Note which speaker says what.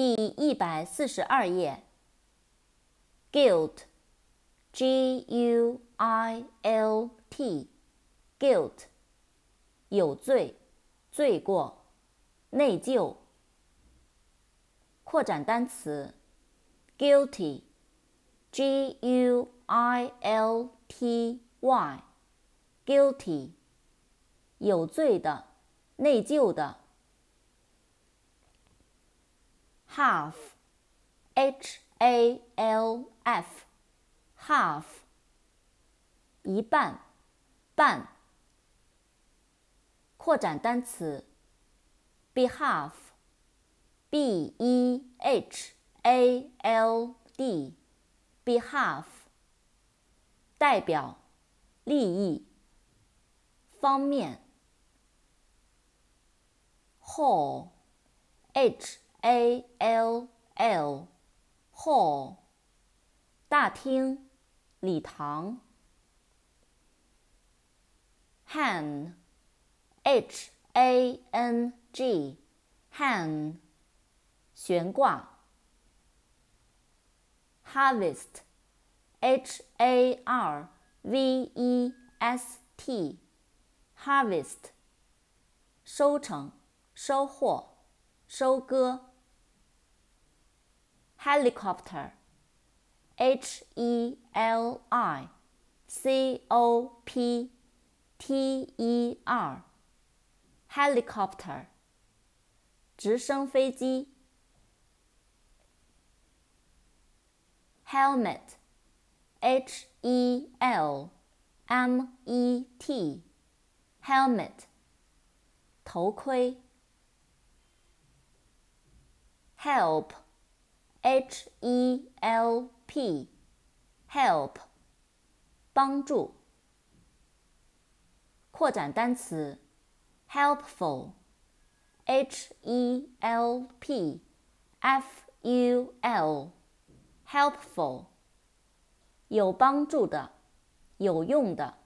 Speaker 1: 第一百四十二页。guilt，G-U-I-L-T，guilt，有罪，罪过，内疚。扩展单词，guilty，G-U-I-L-T-Y，guilty，有罪的，内疚的。half，H-A-L-F，half，一半，半。扩展单词，behalf，B-E-H-A-L-D，behalf，代表，利益，方面。hall，H。 A L L，hall，大厅，礼堂。hang，H A N G，hang，悬挂。harvest，H A R V E S T，harvest，收成，收获，收割。helicopter, H E L I C O P T E R, helicopter, 直升飞机。helmet, H E L M E T, helmet, 头盔。help H E L P，help，帮助。扩展单词，helpful，H E L P F U L，helpful，有帮助的，有用的。